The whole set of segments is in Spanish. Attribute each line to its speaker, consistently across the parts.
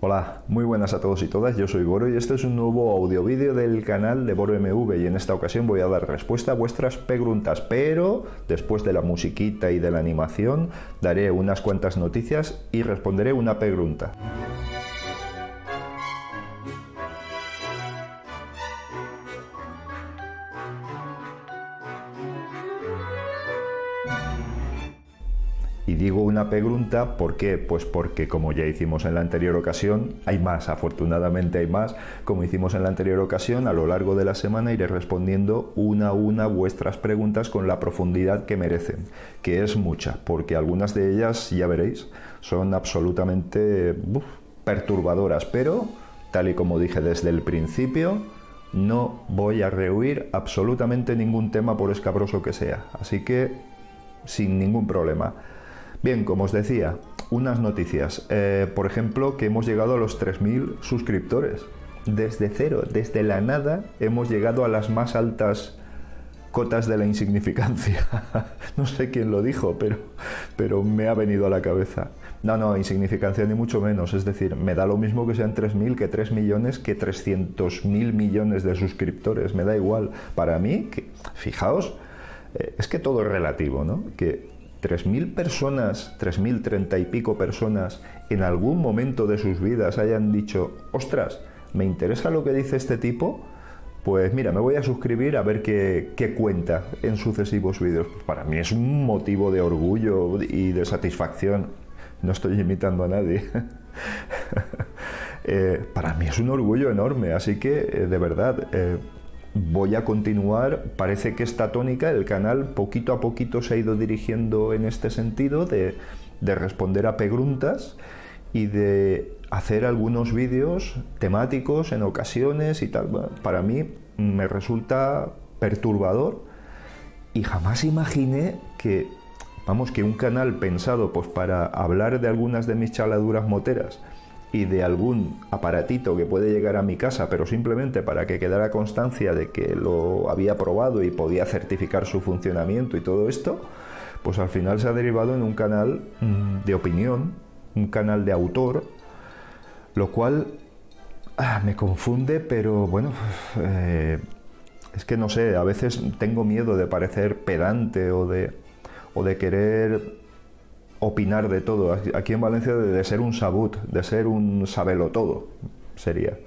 Speaker 1: Hola, muy buenas a todos y todas, yo soy Boro y este es un nuevo audio vídeo del canal de Boro MV y en esta ocasión voy a dar respuesta a vuestras preguntas, pero después de la musiquita y de la animación daré unas cuantas noticias y responderé una pregunta. Digo una pregunta, ¿por qué? Pues porque como ya hicimos en la anterior ocasión, hay más, afortunadamente hay más, como hicimos en la anterior ocasión, a lo largo de la semana iré respondiendo una a una vuestras preguntas con la profundidad que merecen, que es mucha, porque algunas de ellas, ya veréis, son absolutamente perturbadoras, pero, tal y como dije desde el principio, no voy a rehuir absolutamente ningún tema por escabroso que sea, así que sin ningún problema. Bien, como os decía, unas noticias. Eh, por ejemplo, que hemos llegado a los 3.000 suscriptores. Desde cero, desde la nada, hemos llegado a las más altas cotas de la insignificancia. no sé quién lo dijo, pero, pero me ha venido a la cabeza. No, no, insignificancia ni mucho menos. Es decir, me da lo mismo que sean 3.000, que 3 millones, que 300.000 millones de suscriptores. Me da igual. Para mí, fijaos, eh, es que todo es relativo, ¿no? Que 3.000 personas, 3.030 y pico personas, en algún momento de sus vidas hayan dicho, ostras, me interesa lo que dice este tipo, pues mira, me voy a suscribir a ver qué, cuenta en sucesivos vídeos. Para mí es un motivo de orgullo y de satisfacción. No estoy imitando a nadie. Eh, para mí es un orgullo enorme, así que eh, de verdad, eh, voy a continuar. Parece que esta tónica, el canal poquito a poquito se ha ido dirigiendo en este sentido de, responder a preguntas y de hacer algunos vídeos temáticos en ocasiones y tal. para mí me resulta perturbador y jamás imaginé que, vamos, que un canal pensado pues para hablar de algunas de mis chaladuras moteras y de algún aparatito que puede llegar a mi casa, pero simplemente para que quedara constancia de que lo había probado y podía certificar su funcionamiento y todo esto, pues al final se ha derivado en un canal mm, de opinión, un canal de autor, lo cual ah, me confunde, pero bueno, eh, es que no sé, a veces tengo miedo de parecer pedante o de, o de querer opinar de todo. Aquí en Valencia de, ser un sabut, de ser un sabelo todo, sería.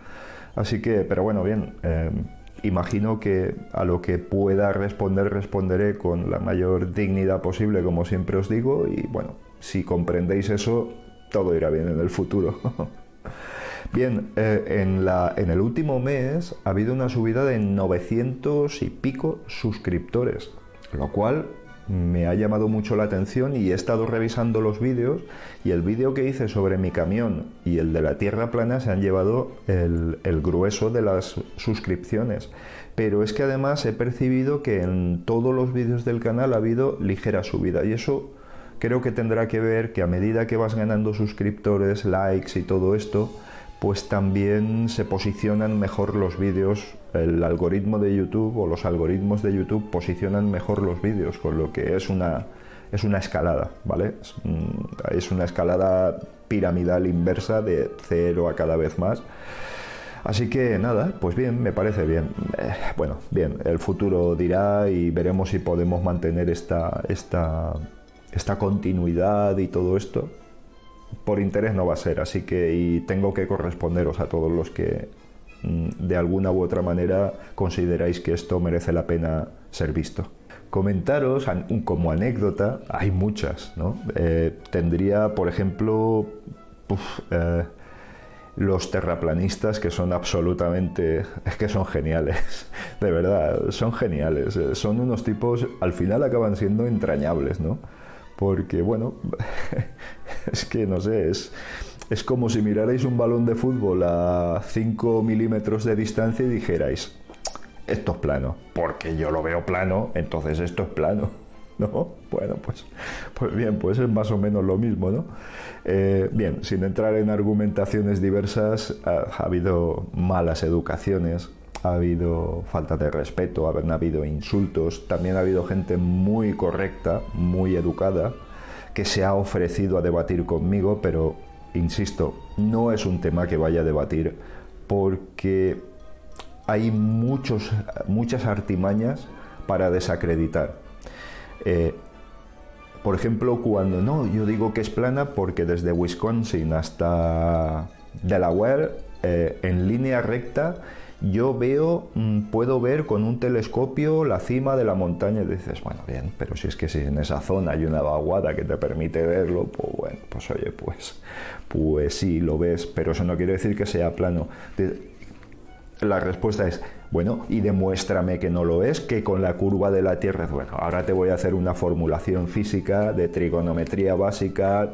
Speaker 1: Así que, pero bueno, bien, em, imagino que a lo que pueda responder responderé con la mayor dignidad posible, como siempre os digo, y bueno, si comprendéis eso, todo irá bien en el futuro. Bien, eh, en, la, en el último mes ha habido una subida de 900 y pico suscriptores, lo cual me ha llamado mucho la atención y he estado revisando los vídeos y el vídeo que hice sobre mi camión y el de la tierra plana se han llevado el, grueso de las suscripciones. Pero es que además he percibido que en todos los vídeos del canal ha habido ligera subida y eso creo que tendrá que ver que a medida que vas ganando suscriptores, likes y todo esto, pues también se posicionan mejor los vídeos, el algoritmo de YouTube o los algoritmos de YouTube posicionan mejor los vídeos, con lo que es una, es una escalada, ¿vale? Es, una escalada piramidal inversa de cero a cada vez más. Así que nada, pues bien, me parece bien. Eh, bueno, bien, el futuro dirá y veremos si podemos mantener esta, esta, esta continuidad y todo esto por interés no va a ser, así que y tengo que corresponderos a todos los que mm, de alguna u otra manera consideráis que esto merece la pena ser visto. Comentaros como anécdota, hay muchas, ¿no? Eh, tendría, por ejemplo, eh, los terraplanistas que son absolutamente, es que son geniales, de verdad, son geniales, son unos tipos, al final acaban siendo entrañables, ¿no? Porque, bueno, es que no sé, es, es como si mirarais un balón de fútbol a 5 milímetros de distancia y dijerais, esto es plano, porque yo lo veo plano, entonces esto es plano. ¿No? Bueno, pues, pues bien, pues es más o menos lo mismo, ¿no? Eh, bien, sin entrar en argumentaciones diversas, ha habido malas educaciones, ha habido falta de respeto, ha habido insultos, también ha habido gente muy correcta, muy educada, que se ha ofrecido a debatir conmigo, pero insisto, no es un tema que vaya a debatir porque hay muchos, muchas artimañas para desacreditar. Eh, por ejemplo, cuando no, yo digo que es plana porque desde Wisconsin hasta Delaware, eh, en línea recta, yo veo, mm, puedo ver con un telescopio la cima de la montaña y dices, bueno, bien, pero si es que si en esa zona hay una vaguada que te permite verlo, pues bueno, pues oye, pues, pues sí, lo ves, pero eso no quiere decir que sea plano. La respuesta es, bueno, y demuéstrame que no lo es, que con la curva de la Tierra, bueno, ahora te voy a hacer una formulación física de trigonometría básica.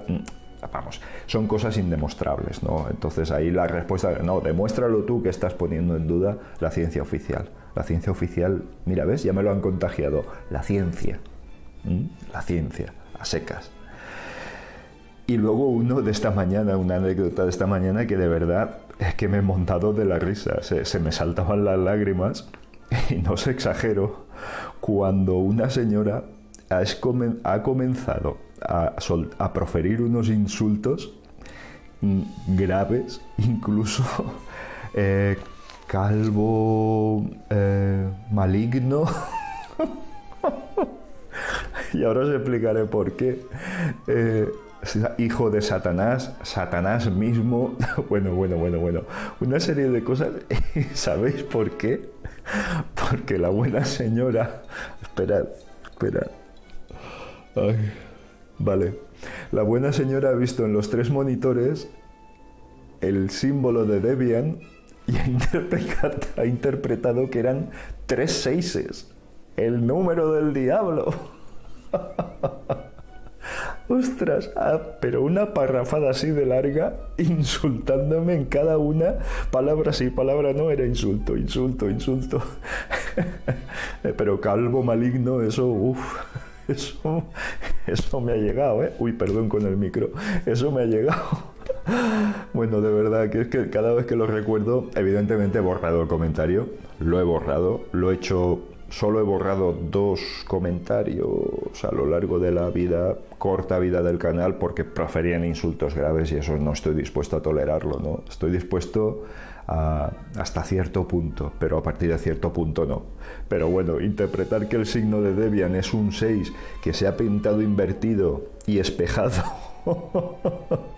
Speaker 1: Vamos, son cosas indemostrables, ¿no? Entonces ahí la respuesta, no, demuéstralo tú que estás poniendo en duda la ciencia oficial. La ciencia oficial, mira, ves, ya me lo han contagiado. La ciencia, la ciencia, a secas. Y luego uno de esta mañana, una anécdota de esta mañana que de verdad es que me he montado de la risa, se, me saltaban las lágrimas y no se exagero, cuando una señora ha, comenzado a, proferir unos insultos graves, incluso eh, calvo, eh, maligno. y ahora os explicaré por qué. Eh, hijo de Satanás, Satanás mismo, bueno, bueno, bueno, bueno, una serie de cosas. ¿Sabéis por qué? Porque la buena señora, esperad, esperad. Vale, la buena señora ha visto en los tres monitores el símbolo de Debian y ha interpretado, que eran tres seises, el número del diablo. Ostras, ah, pero una parrafada así de larga, insultándome en cada una, palabra sí, palabra no, era insulto, insulto, insulto. pero calvo, maligno, eso, uff, eso, eso me ha llegado, ¿eh? Uy, perdón con el micro, eso me ha llegado. Bueno, de verdad que es que cada vez que lo recuerdo, evidentemente he borrado el comentario, lo he borrado, lo he hecho solo he borrado dos comentarios a lo largo de la vida, corta vida del canal, porque proferían insultos graves y eso no estoy dispuesto a tolerarlo, ¿no? Estoy dispuesto hasta cierto punto, pero a partir de cierto punto no. Pero bueno, interpretar que el signo de Debian es un 6 que se ha pintado invertido y espejado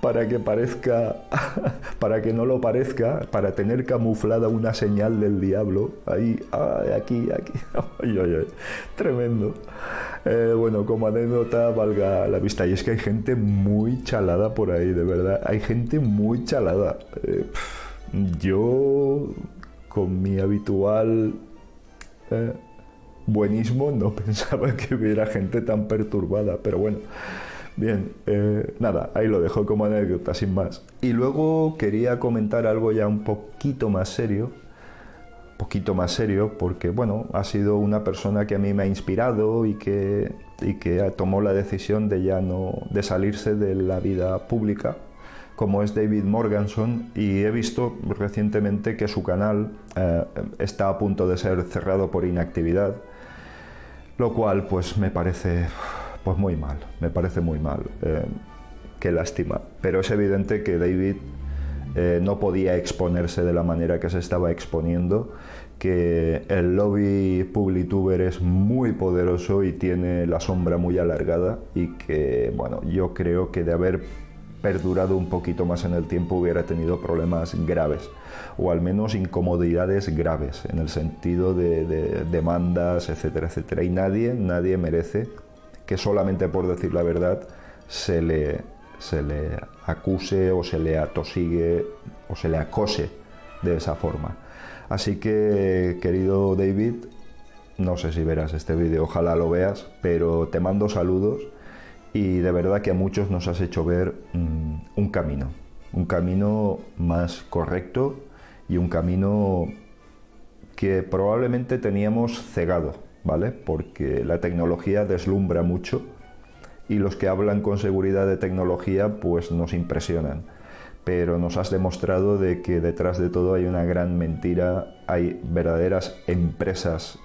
Speaker 1: para que parezca, para que no lo parezca, para tener camuflada una señal del diablo. Ahí, aquí, aquí. tremendo. Eh, bueno, como anécdota, valga la vista. Y es que hay gente muy chalada por ahí, de verdad. Hay gente muy chalada. Eh, yo, con mi habitual eh, buenismo, no pensaba que hubiera gente tan perturbada. Pero bueno. Bien, eh, nada, ahí lo dejo como anécdota, sin más. Y luego quería comentar algo ya un poquito más serio, poquito más serio, porque bueno, ha sido una persona que a mí me ha inspirado y que, y que tomó la decisión de ya no, de salirse de la vida pública, como es David Morganson, y he visto recientemente que su canal eh, está a punto de ser cerrado por inactividad, lo cual pues me parece pues muy mal, me parece muy mal. Eh, qué lástima. Pero es evidente que David eh, no podía exponerse de la manera que se estaba exponiendo, que el lobby Publituber es muy poderoso y tiene la sombra muy alargada y que, bueno, yo creo que de haber perdurado un poquito más en el tiempo hubiera tenido problemas graves o al menos incomodidades graves en el sentido de, de demandas, etcétera, etcétera. Y nadie, nadie merece que solamente por decir la verdad se le, se le acuse o se le atosigue o se le acose de esa forma. Así que, querido David, no sé si verás este vídeo, ojalá lo veas, pero te mando saludos y de verdad que a muchos nos has hecho ver mm, un camino, un camino más correcto y un camino que probablemente teníamos cegado ¿vale? Porque la tecnología deslumbra mucho y los que hablan con seguridad de tecnología pues nos impresionan. Pero nos has demostrado de que detrás de todo hay una gran mentira, hay verdaderas empresas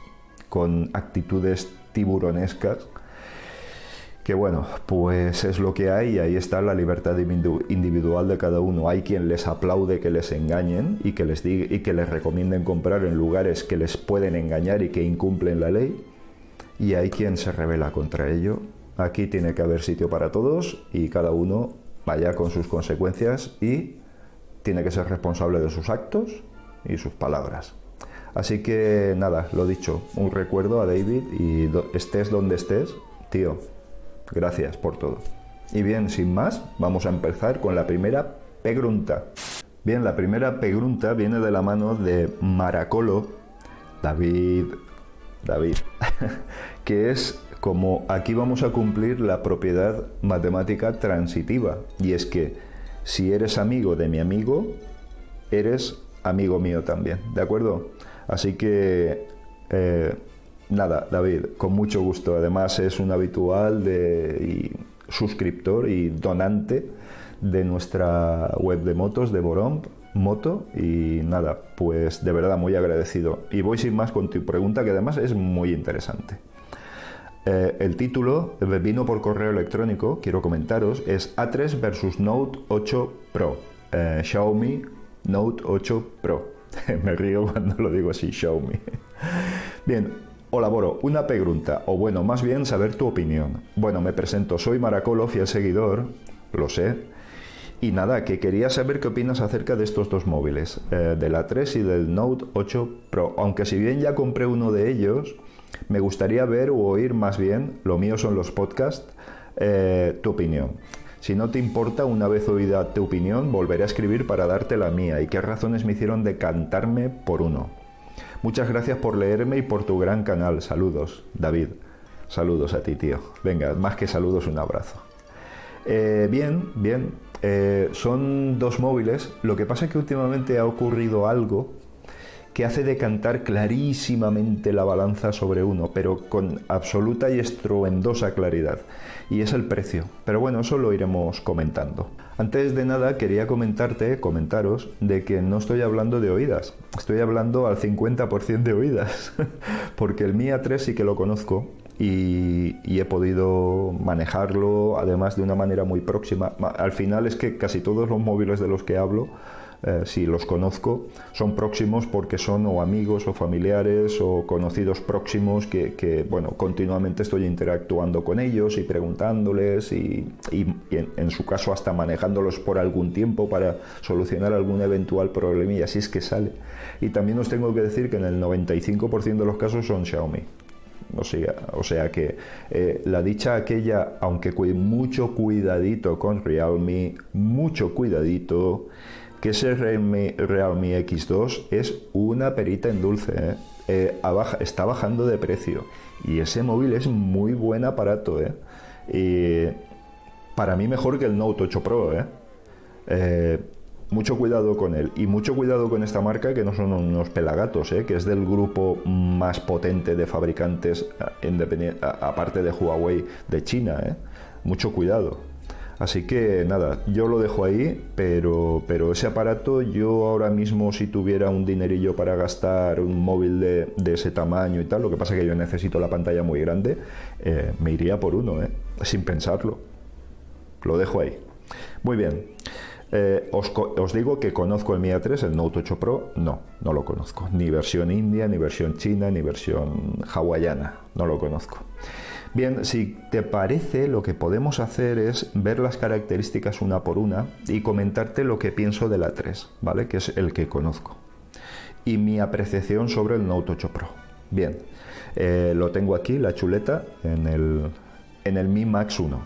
Speaker 1: con actitudes tiburonescas que bueno, pues es lo que hay y ahí está la libertad individual de cada uno. Hay quien les aplaude que les engañen y que les, y que les recomienden comprar en lugares que les pueden engañar y que incumplen la ley. Y hay quien se revela contra ello. Aquí tiene que haber sitio para todos y cada uno vaya con sus consecuencias y tiene que ser responsable de sus actos y sus palabras. Así que nada, lo dicho, un recuerdo a David y estés donde estés, tío, Gracias por todo. Y bien, sin más, vamos a empezar con la primera pregunta. Bien, la primera pregunta viene de la mano de Maracolo, David, David, que es como aquí vamos a cumplir la propiedad matemática transitiva. Y es que si eres amigo de mi amigo, eres amigo mío también, ¿de acuerdo? Así que eh, Nada, David, con mucho gusto. Además es un habitual de, suscriptor y donante de nuestra web de motos de Boromp Moto y nada, pues de verdad muy agradecido. Y voy sin más con tu pregunta que además es muy interesante. Eh, el título vino por correo electrónico, quiero comentaros, es A3 versus Note 8 Pro. Eh, Xiaomi Note 8 Pro. Me río cuando lo digo así, Xiaomi. Bien, Hola Boro, una pregunta, o bueno, más bien saber tu opinión. Bueno, me presento, soy Maracolo, fiel seguidor, lo sé. Y nada, que quería saber qué opinas acerca de estos dos móviles, eh, del A3 y del Note 8 Pro. Aunque si bien ya compré uno de ellos, me gustaría ver o oír más bien, lo mío son los podcasts, eh, tu opinión. Si no te importa, una vez oída tu opinión, volveré a escribir para darte la mía y qué razones me hicieron decantarme por uno. Muchas gracias por leerme y por tu gran canal. Saludos, David. Saludos a ti, tío. Venga, más que saludos, un abrazo. Eh, bien, bien. Eh, son dos móviles. Lo que pasa es que últimamente ha ocurrido algo que hace decantar clarísimamente la balanza sobre uno, pero con absoluta y estruendosa claridad, y es el precio. Pero bueno, eso lo iremos comentando. Antes de nada, quería comentarte, comentaros, de que no estoy hablando de oídas, estoy hablando al 50% de oídas, porque el Mi A3 sí que lo conozco y, y, he podido manejarlo, además de una manera muy próxima. Al final es que casi todos los móviles de los que hablo eh, si los conozco, son próximos porque son o amigos o familiares o conocidos próximos que, bueno, continuamente estoy interactuando con ellos y preguntándoles y, en, su caso hasta manejándolos por algún tiempo para solucionar algún eventual problema y así es que sale. Y también os tengo que decir que en el 95% de los casos son Xiaomi. O sea, o sea que eh, la dicha aquella, aunque mucho cuidadito con Realme, mucho cuidadito, que ese Realme, X2 es una perita en dulce. ¿eh? Eh, está bajando de precio y ese móvil es muy buen aparato. ¿eh? Y para mí mejor que el Note 8 Pro. mucho cuidado con él y mucho cuidado con esta marca que no son unos pelagatos, que es del grupo más potente de fabricantes aparte de Huawei de China. Mucho cuidado. Así que nada, yo lo dejo ahí, pero, pero ese aparato yo ahora mismo si tuviera un dinerillo para gastar un móvil de, ese tamaño y tal, lo que pasa que yo necesito la pantalla muy grande, eh, me iría por uno, eh, sin pensarlo. Lo dejo ahí. Muy bien. Eh, os, os, digo que conozco el Mi A3, el Note 8 Pro, no, no lo conozco. Ni versión india, ni versión china, ni versión hawaiana, no lo conozco. Bien, si te parece, lo que podemos hacer es ver las características una por una y comentarte lo que pienso de la 3, ¿vale? Que es el que conozco. Y mi apreciación sobre el Note 8 Pro. Bien, eh, lo tengo aquí, la chuleta, en el, en el Mi Max 1.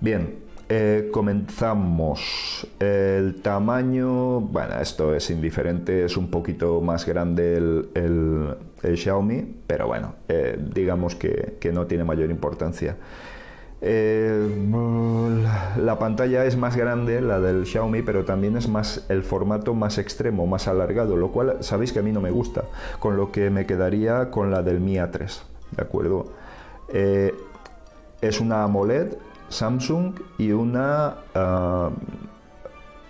Speaker 1: Bien, eh, comenzamos. El tamaño, bueno, esto es indiferente, es un poquito más grande el, Xiaomi, pero bueno, eh, digamos que, no tiene mayor importancia. Eh, la pantalla es más grande, la del Xiaomi, pero también es más el formato más extremo, más alargado, lo cual sabéis que a mí no me gusta, con lo que me quedaría con la del Mi A3, ¿de acuerdo? es una AMOLED Samsung y una ah,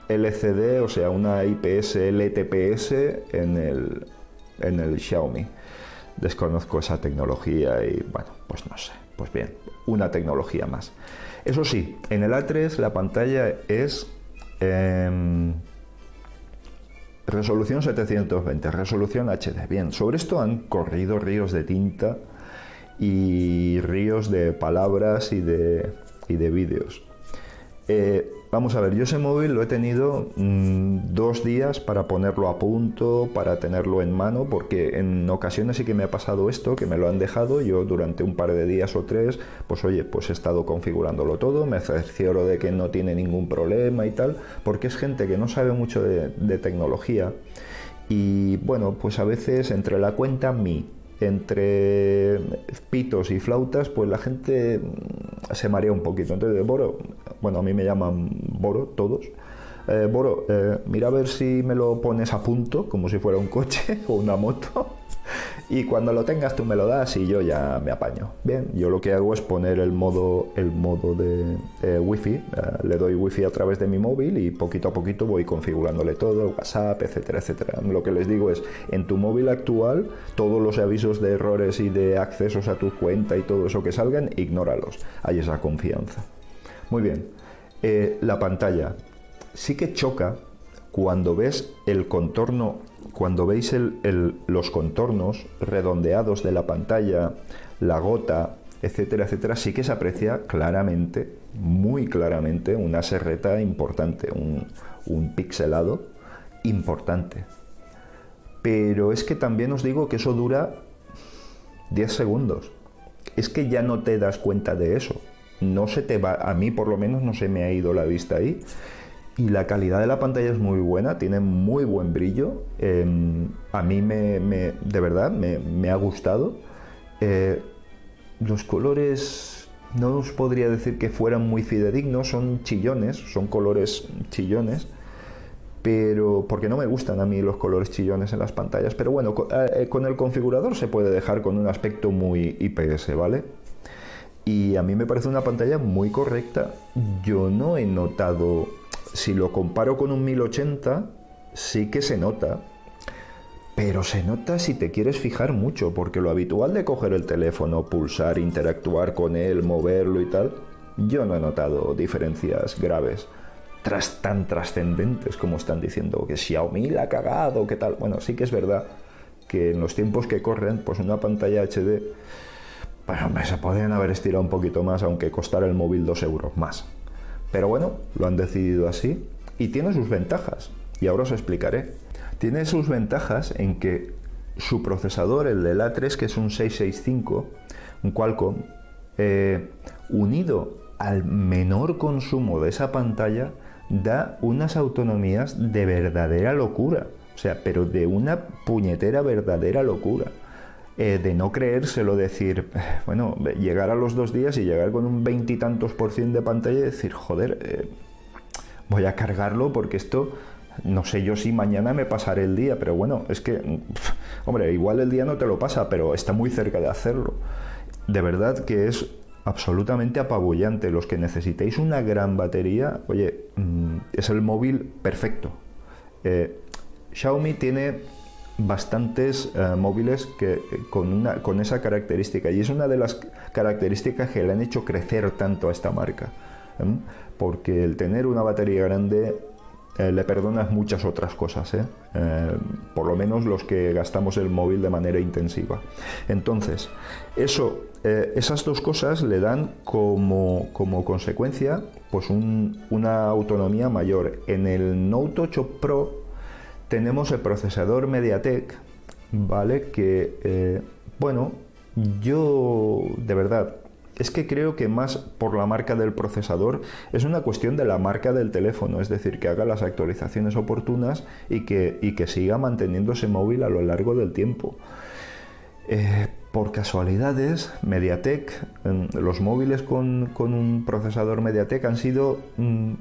Speaker 1: LCD, o sea, una IPS LTPS en el, en el Xiaomi. Desconozco esa tecnología y bueno, pues no sé. Pues bien, una tecnología más. Eso sí, en el A3 la pantalla es em, resolución 720, resolución HD. Bien, sobre esto han corrido ríos de tinta y ríos de palabras y de, de vídeos. Eh, vamos a ver, yo ese móvil lo he tenido mm, dos días para ponerlo a punto, para tenerlo en mano, porque en ocasiones sí que me ha pasado esto, que me lo han dejado, yo durante un par de días o tres, pues oye, pues he estado configurándolo todo, me cercioro de que no tiene ningún problema y tal, porque es gente que no sabe mucho de, de tecnología y bueno, pues a veces entre la cuenta mi entre pitos y flautas, pues la gente mm, se marea un poquito. Entonces, Boro, bueno, a mí me llaman Boro, todos. Eh, Boro, eh, mira a ver si me lo pones a punto, como si fuera un coche o una moto y cuando lo tengas tú me lo das y yo ya me apaño. Bien, yo lo que hago es poner el modo, el modo de eh, wifi, eh, le doy wifi a través de mi móvil y poquito a poquito voy configurándole todo, WhatsApp, etcétera, etcétera. Lo que les digo es, en tu móvil actual, todos los avisos de errores y de accesos a tu cuenta y todo eso que salgan, ignóralos. Hay esa confianza. Muy bien, eh, la pantalla sí que choca cuando ves el contorno, cuando veis los contornos redondeados de la pantalla, la gota, etcétera, etcétera, sí que se aprecia claramente, muy claramente, una serreta importante, un, un pixelado importante. Pero es que también os digo que eso dura 10 segundos. Es que ya no te das cuenta de eso. No se te va, a mí por lo menos no se me ha ido la vista ahí y la calidad de la pantalla es muy buena, tiene muy buen brillo. Em, a mí me, de verdad me, ha gustado. Eh, los colores no os podría decir que fueran muy fidedignos, son chillones, son colores chillones, pero porque no me gustan a mí los colores chillones en las pantallas. Pero bueno, eh, con el configurador se puede dejar con un aspecto muy IPS, ¿vale? Y a mí me parece una pantalla muy correcta. Yo no he notado si lo comparo con un 1080, sí que se nota. Pero se nota si te quieres fijar mucho, porque lo habitual de coger el teléfono, pulsar, interactuar con él, moverlo y tal, yo no he notado diferencias graves, tras, tan trascendentes como están diciendo, que Xiaomi la ha cagado, que tal. Bueno, sí que es verdad que en los tiempos que corren, pues una pantalla HD, pues se podrían haber estirado un poquito más, aunque costara el móvil dos euros más. Pero bueno, lo han decidido así y tiene sus ventajas. Y ahora os explicaré. Tiene sus ventajas en que su procesador, el del A3, que es un 665, un Qualcomm, eh, unido al menor consumo de esa pantalla, da unas autonomías de verdadera locura. O sea, pero de una puñetera verdadera locura. Eh, de no creérselo, decir, bueno, llegar a los dos días y llegar con un veintitantos por ciento de pantalla y decir, joder, eh, voy a cargarlo porque esto, no sé yo si mañana me pasaré el día, pero bueno, es que, hombre, igual el día no te lo pasa, pero está muy cerca de hacerlo. De verdad que es absolutamente apabullante. Los que necesitéis una gran batería, oye, mm, es el móvil perfecto. Eh, Xiaomi tiene bastantes eh, móviles que, eh, con, una, con esa característica. Y es una de las características que le han hecho crecer tanto a esta marca porque el tener una batería grande eh, le perdonas muchas otras cosas por lo menos los que gastamos el móvil de manera intensiva. Entonces eso esas dos cosas le dan como, como consecuencia pues una autonomía mayor. En el Note 8 Pro tenemos el procesador MediaTek, ¿vale? Que, eh, bueno, yo de verdad, es que creo que más por la marca del procesador es una cuestión de la marca del teléfono, es decir, que haga las actualizaciones oportunas y que, y que siga manteniéndose móvil a lo largo del tiempo. Eh, por casualidades, MediaTek, los móviles con, un procesador MediaTek han sido... Mm,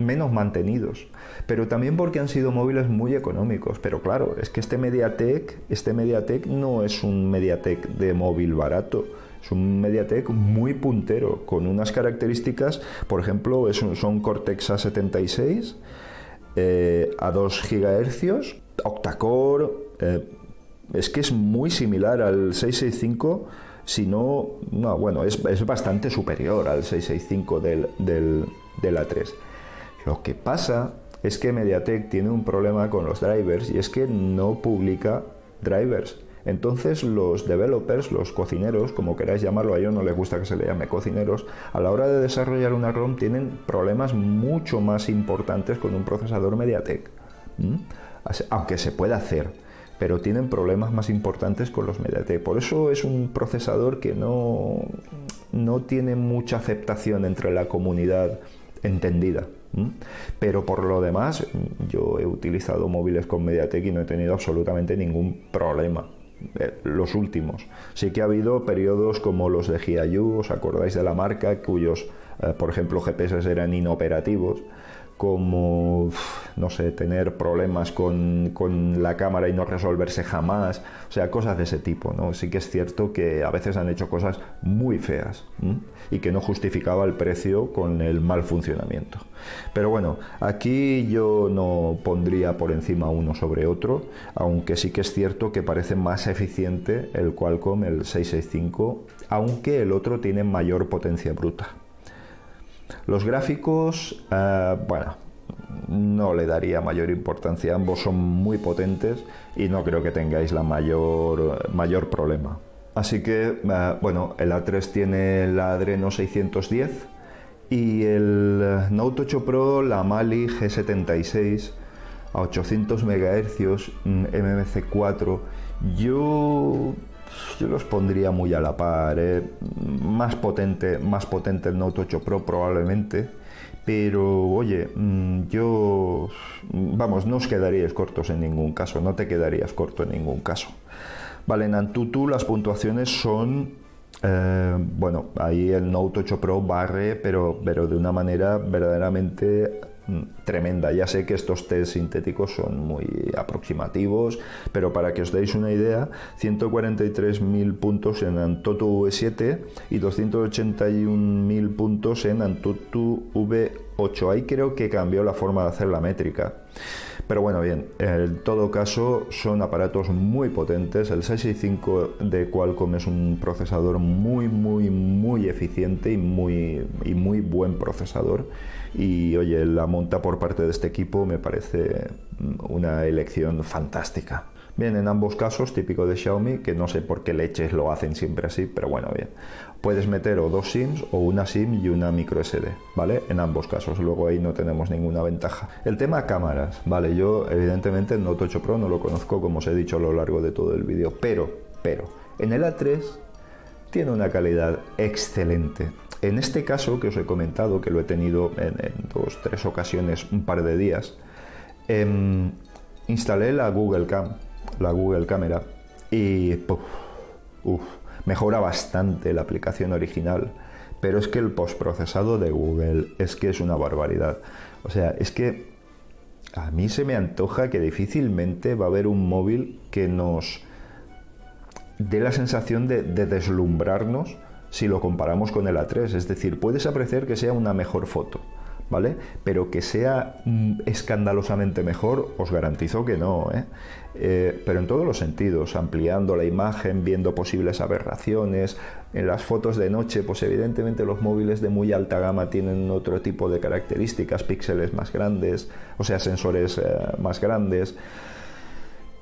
Speaker 1: menos mantenidos, pero también porque han sido móviles muy económicos. Pero claro, es que este Mediatek, este Mediatek no es un Mediatek de móvil barato, es un Mediatek muy puntero, con unas características, por ejemplo, son Cortex A76 eh, a 2 GHz, octa-core, eh, es que es muy similar al 665 sino, no, bueno, es, bastante superior al 665 del, del, del A3. Lo que pasa es que MediaTek tiene un problema con los drivers y es que no publica drivers. Entonces los developers, los cocineros, como queráis llamarlo, a ellos no les gusta que se le llame cocineros, a la hora de desarrollar una ROM tienen problemas mucho más importantes con un procesador MediaTek. Aunque se puede hacer, pero tienen problemas más importantes con los MediaTek. Por eso es un procesador que no, no tiene mucha aceptación entre la comunidad entendida. Pero por lo demás, yo he utilizado móviles con MediaTek y no he tenido absolutamente ningún problema. Eh, los últimos. Sí que ha habido periodos como los de Hiayu, ¿os acordáis de la marca? Cuyos, eh, por ejemplo, GPS eran inoperativos como, no sé, tener problemas con, la cámara y no resolverse jamás, o sea, cosas de ese tipo, ¿no? Sí que es cierto que a veces han hecho cosas muy feas y que no justificaba el precio con el mal funcionamiento. Pero bueno, aquí yo no pondría por encima uno sobre otro, aunque sí que es cierto que parece más eficiente el Qualcomm, el 665, aunque el otro tiene mayor potencia bruta. Los gráficos, eh, bueno, no le daría mayor importancia. Ambos son muy potentes y no creo que tengáis la mayor, mayor problema. Así que, eh, bueno, el A3 tiene la Adreno 610 y el Note 8 Pro la Mali G76 a 800 MHz MMC4. Yo yo los pondría muy a la par. ¿eh? Más potente, más potente el Note 8 Pro probablemente. Pero oye, mm, yo, vamos, no os quedaríais cortos en ningún caso, no te quedarías corto en ningún caso. Vale, en Antutu las puntuaciones son, eh, bueno, ahí el Note 8 Pro barre, pero, pero de una manera verdaderamente tremenda. Ya sé que estos test sintéticos son muy aproximativos, pero para que os deis una idea, 143.000 puntos en Antutu V7 y 281.000 puntos en Antutu V8. Ahí creo que cambió la forma de hacer la métrica. Pero bueno, bien, en todo caso son aparatos muy potentes. El 665 de Qualcomm es un procesador muy, muy, muy eficiente y muy, y muy buen procesador. Y oye, la monta por parte de este equipo me parece una elección fantástica. Bien, en ambos casos, típico de Xiaomi, que no sé por qué leches lo hacen siempre así, pero bueno, bien. Puedes meter o dos SIMs o una SIM y una micro SD, ¿vale? En ambos casos, luego ahí no tenemos ninguna ventaja. El tema cámaras, ¿vale? Yo evidentemente el Note 8 Pro no lo conozco como os he dicho a lo largo de todo el vídeo, pero, pero, en el A3 tiene una calidad excelente. En este caso que os he comentado, que lo he tenido en, dos, tres ocasiones, un par de días, em, instalé la Google Cam, la Google Cámara, y mejora bastante la aplicación original. Pero es que el postprocesado de Google es que es una barbaridad. O sea, es que a mí se me antoja que difícilmente va a haber un móvil que nos dé la sensación de deslumbrarnos si lo comparamos con el A3. Es decir, puedes apreciar que sea una mejor foto, ¿vale? Pero que sea mm, escandalosamente mejor, os garantizo que no, ¿eh? ¿eh? pero en todos los sentidos, ampliando la imagen, viendo posibles aberraciones. En las fotos de noche, pues evidentemente los móviles de muy alta gama tienen otro tipo de características, píxeles más grandes, o sea, sensores eh, más grandes.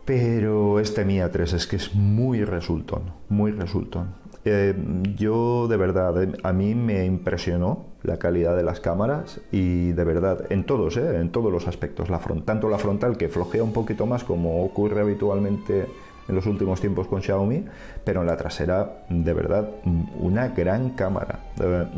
Speaker 1: Pero este Mi A3 es que es muy resultón, muy resultón. Eh, yo de verdad, eh, a mí me impresionó la calidad de las cámaras y de verdad, en todos, eh, en todos los aspectos, la tanto la frontal que flojea un poquito más como ocurre habitualmente en los últimos tiempos con Xiaomi, pero en la trasera, de verdad, una gran cámara.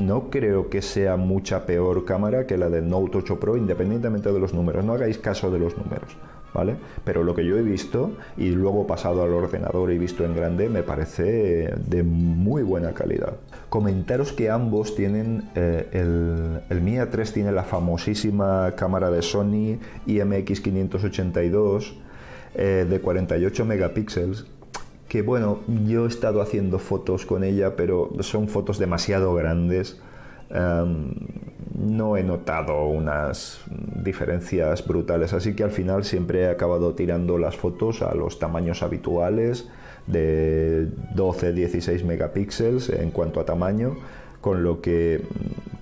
Speaker 1: No creo que sea mucha peor cámara que la del Note 8 Pro, independientemente de los números. No hagáis caso de los números. ¿Vale? Pero lo que yo he visto y luego pasado al ordenador y visto en grande me parece de muy buena calidad. Comentaros que ambos tienen, eh, el, el Mi A3 tiene la famosísima cámara de Sony IMX582 eh, de 48 megapíxeles que bueno, yo he estado haciendo fotos con ella, pero son fotos demasiado grandes Em, no he notado unas diferencias brutales, así que al final siempre he acabado tirando las fotos a los tamaños habituales de 12-16 megapíxeles en cuanto a tamaño, con lo que,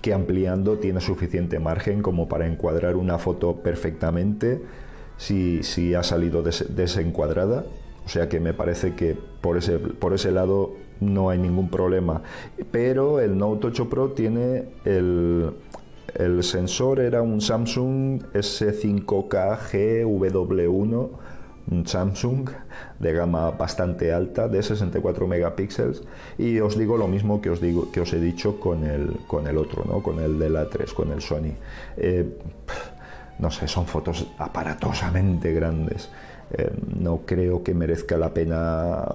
Speaker 1: que ampliando tiene suficiente margen como para encuadrar una foto perfectamente si, si ha salido desencuadrada. O sea que me parece que por ese, por ese lado no hay ningún problema. Pero el Note 8 Pro tiene el, el sensor, era un Samsung S5K GW1 un Samsung de gama bastante alta de 64 megapíxeles. Y os digo lo mismo que os digo que os he dicho con el con el otro no con el de la 3 con el Sony. Eh, no sé son fotos aparatosamente grandes eh, no creo que merezca la pena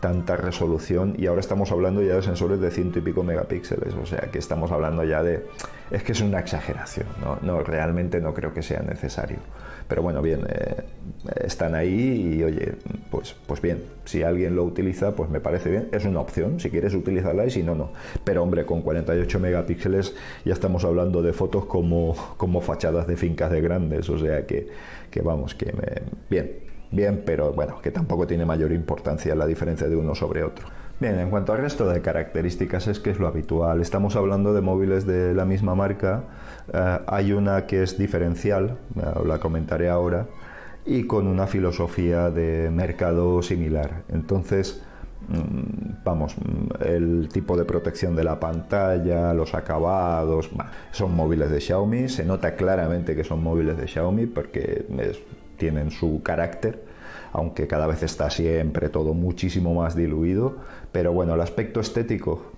Speaker 1: tanta resolución y ahora estamos hablando ya de sensores de ciento y pico megapíxeles, o sea que estamos hablando ya de... Es que es una exageración, no, realmente no creo que sea necesario. Pero bueno, bien, eh, están ahí y oye, pues, pues bien, si alguien lo utiliza, pues me parece bien, es una opción, si quieres utilizarla y si no, no. Pero hombre, con 48 megapíxeles ya estamos hablando de fotos como, como fachadas de fincas de grandes, o sea que, que vamos, que me... Bien, bien, pero bueno, que tampoco tiene mayor importancia la diferencia de uno sobre otro. Bien, en cuanto al resto de características es que es lo habitual. Estamos hablando de móviles de la misma marca. Eh, hay una que es diferencial, eh, la comentaré ahora, y con una filosofía de mercado similar. Entonces, mm, vamos, mm, el tipo de protección de la pantalla, los acabados, son móviles de Xiaomi. Se nota claramente que son móviles de Xiaomi porque tienen su carácter, aunque cada vez está siempre todo muchísimo más diluido. Pero bueno, el aspecto estético,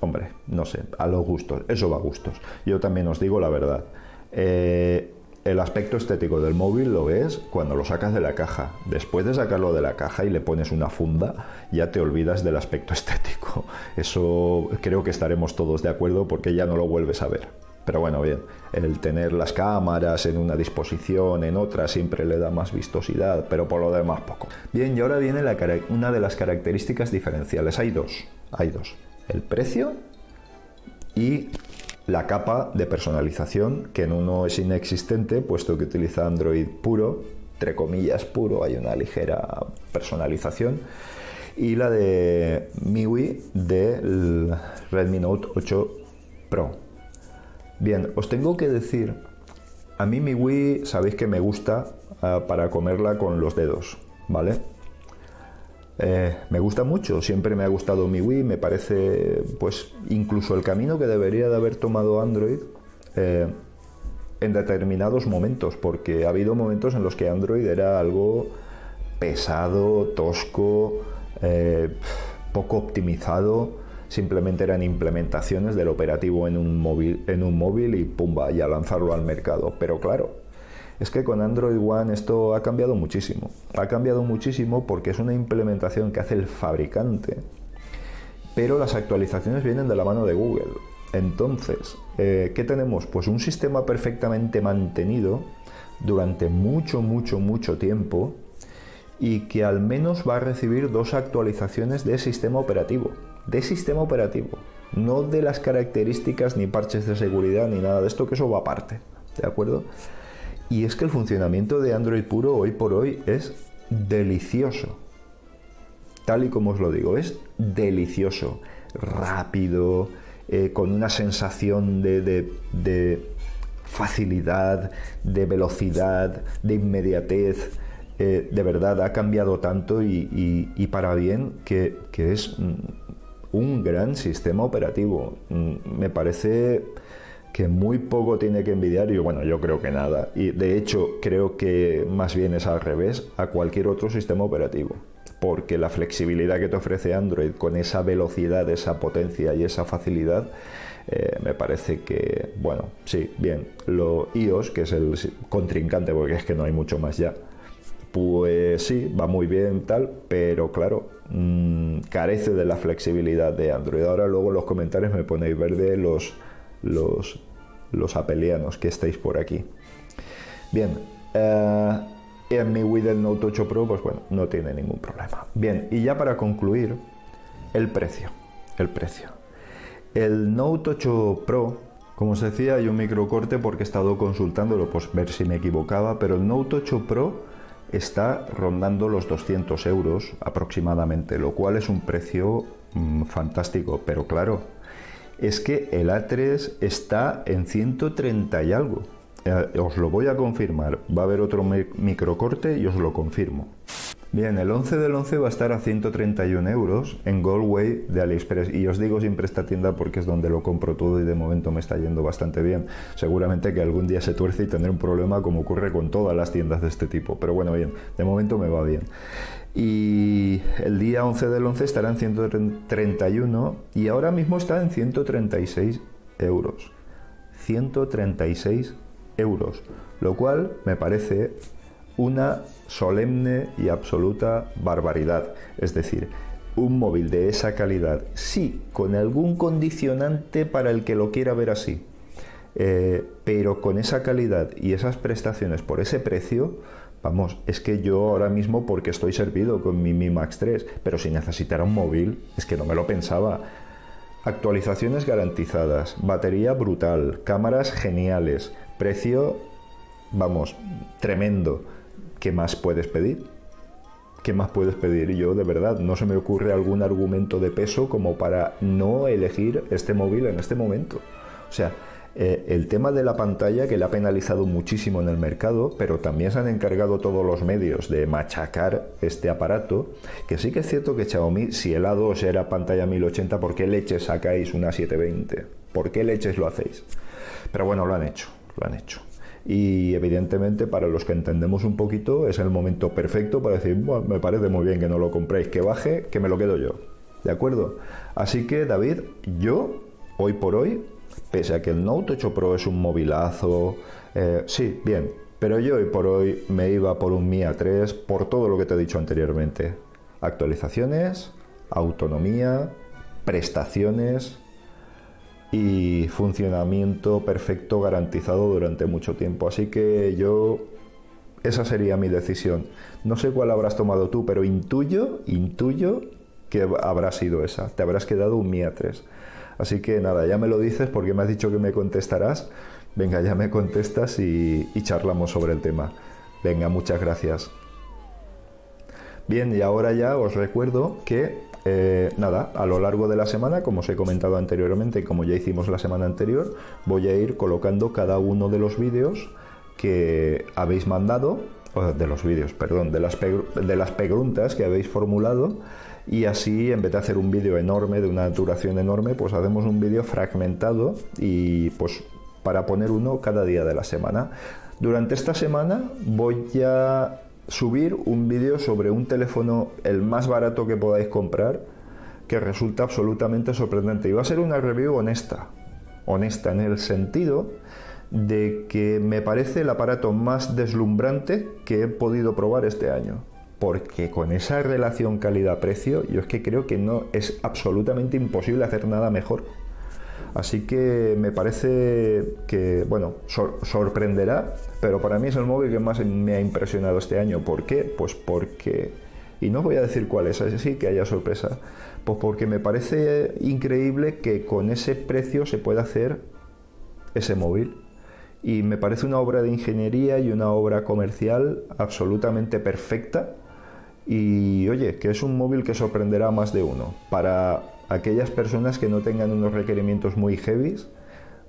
Speaker 1: hombre, no sé, a los gustos, eso va a gustos. Yo también os digo la verdad. Eh, el aspecto estético del móvil lo ves cuando lo sacas de la caja. Después de sacarlo de la caja y le pones una funda, ya te olvidas del aspecto estético. Eso creo que estaremos todos de acuerdo porque ya no lo vuelves a ver. Pero bueno, bien, el tener las cámaras en una disposición, en otra, siempre le da más vistosidad, pero por lo demás poco. Bien, y ahora viene una de las características diferenciales. Hay dos, hay dos. El precio y la capa de personalización, que en uno es inexistente, puesto que utiliza Android puro, entre comillas puro, hay una ligera personalización. Y la de MIUI del Redmi Note 8 Pro Bien, os tengo que decir, a mí mi Wii sabéis que me gusta ah, para comerla con los dedos, ¿vale? Eh, me gusta mucho, siempre me ha gustado mi Wii, me parece pues incluso el camino que debería de haber tomado Android eh, en determinados momentos, porque ha habido momentos en los que Android era algo pesado, tosco, eh, poco optimizado simplemente eran implementaciones del operativo en un móvil, en un móvil y pumba, y a lanzarlo al mercado. Pero claro, es que con Android One esto ha cambiado muchísimo. Ha cambiado muchísimo porque es una implementación que hace el fabricante, pero las actualizaciones vienen de la mano de Google. Entonces, eh, ¿qué tenemos? Pues un sistema perfectamente mantenido durante mucho, mucho, mucho tiempo y que al menos va a recibir dos actualizaciones de sistema operativo de sistema operativo, no de las características ni parches de seguridad ni nada de esto, que eso va aparte, ¿de acuerdo? Y es que el funcionamiento de Android puro hoy por hoy es delicioso. Tal y como os lo digo, es delicioso, rápido, eh, con una sensación de, facilidad, de velocidad, de inmediatez. Eh, de verdad ha cambiado tanto y, para bien que, que es un gran sistema operativo. Mm, me parece que muy poco tiene que envidiar, y bueno, yo creo que nada. Y de hecho, creo que más bien es al revés a cualquier otro sistema operativo. Porque la flexibilidad que te ofrece Android con esa velocidad, esa potencia y esa facilidad, eh, me parece que, bueno, sí, bien, lo iOS, que es el contrincante, porque es que no hay mucho más ya, pues sí, va muy bien tal, pero claro, mm, carece de la flexibilidad de Android. Ahora luego en los comentarios me ponéis verde los, los, los apelianos que estáis por aquí. Bien, eh, en mi Wii del Note 8 Pro, pues bueno, no tiene ningún problema. Bien, y ya para concluir, el precio. El precio. El Note 8 Pro, como os decía, hay un microcorte porque he estado consultándolo, pues ver si me equivocaba, pero el Note 8 Pro está rondando los 200 euros aproximadamente, lo cual es un precio mm, fantástico. Pero claro, es que el A3 está en 130 y algo. Eh, os lo voy a confirmar. Va a haber otro microcorte y os lo confirmo. Bien, el 11 del 11 va a estar a 131 euros en Goldway de AliExpress. Y os digo siempre esta tienda porque es donde lo compro todo y de momento me está yendo bastante bien. Seguramente que algún día se tuerce y tendré un problema como ocurre con todas las tiendas de este tipo. Pero bueno, bien, de momento me va bien. Y el día 11 del 11 estará en 131 y ahora mismo está en 136 euros. 136 euros. Lo cual me parece una solemne y absoluta barbaridad. Es decir, un móvil de esa calidad, sí, con algún condicionante para el que lo quiera ver así, eh, pero con esa calidad y esas prestaciones por ese precio, vamos, es que yo ahora mismo, porque estoy servido con mi Mi Max 3, pero si necesitara un móvil, es que no me lo pensaba. Actualizaciones garantizadas, batería brutal, cámaras geniales, precio, vamos, tremendo ¿qué más puedes pedir? ¿Qué más puedes pedir? Yo de verdad no se me ocurre algún argumento de peso como para no elegir este móvil en este momento. O sea, eh, el tema de la pantalla que le ha penalizado muchísimo en el mercado, pero también se han encargado todos los medios de machacar este aparato, que sí que es cierto que Xiaomi, si el A2 era pantalla 1080, ¿por qué leches sacáis una 720? ¿Por qué leches lo hacéis? Pero bueno, lo han hecho, lo han hecho y evidentemente para los que entendemos un poquito es el momento perfecto para decir, bueno, me parece muy bien que no lo compréis, que baje, que me lo quedo yo. ¿De acuerdo? Así que David, yo hoy por hoy, pese a que el Note 8 Pro es un movilazo, eh, sí, bien, pero yo hoy por hoy me iba por un Mi A3 por todo lo que te he dicho anteriormente. Actualizaciones, autonomía, prestaciones, y funcionamiento perfecto garantizado durante mucho tiempo. Así que yo, esa sería mi decisión. No sé cuál habrás tomado tú, pero intuyo, intuyo que habrá sido esa. Te habrás quedado un Mi 3. Así que nada, ya me lo dices porque me has dicho que me contestarás. Venga, ya me contestas y, charlamos sobre el tema. Venga, muchas gracias. Bien, y ahora ya os recuerdo que eh, nada, a lo largo de la semana, como os he comentado anteriormente y como ya hicimos la semana anterior, voy a ir colocando cada uno de los vídeos que habéis mandado, de los vídeos, perdón, de las, de las preguntas que habéis formulado y así en vez de hacer un vídeo enorme, de una duración enorme, pues hacemos un vídeo fragmentado y pues para poner uno cada día de la semana. Durante esta semana voy a subir un vídeo sobre un teléfono el más barato que podáis comprar que resulta absolutamente sorprendente. Y va a ser una review honesta, honesta en el sentido de que me parece el aparato más deslumbrante que he podido probar este año. Porque con esa relación calidad-precio, yo es que creo que no es absolutamente imposible hacer nada mejor. Así que me parece que, bueno, sorprenderá, pero para mí es el móvil que más me ha impresionado este año. ¿Por qué? Pues porque, y no voy a decir cuál es, así que haya sorpresa, pues porque me parece increíble que con ese precio se pueda hacer ese móvil. Y me parece una obra de ingeniería y una obra comercial absolutamente perfecta. Y oye, que es un móvil que sorprenderá a más de uno. Para aquellas personas que no tengan unos requerimientos muy heavies,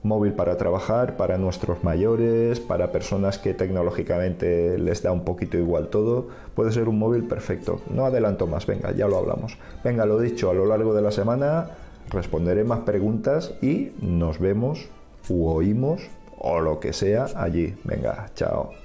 Speaker 1: móvil para trabajar, para nuestros mayores, para personas que tecnológicamente les da un poquito igual todo, puede ser un móvil perfecto. No adelanto más, venga, ya lo hablamos. Venga, lo dicho, a lo largo de la semana responderé más preguntas y nos vemos u oímos o lo que sea allí. Venga, chao.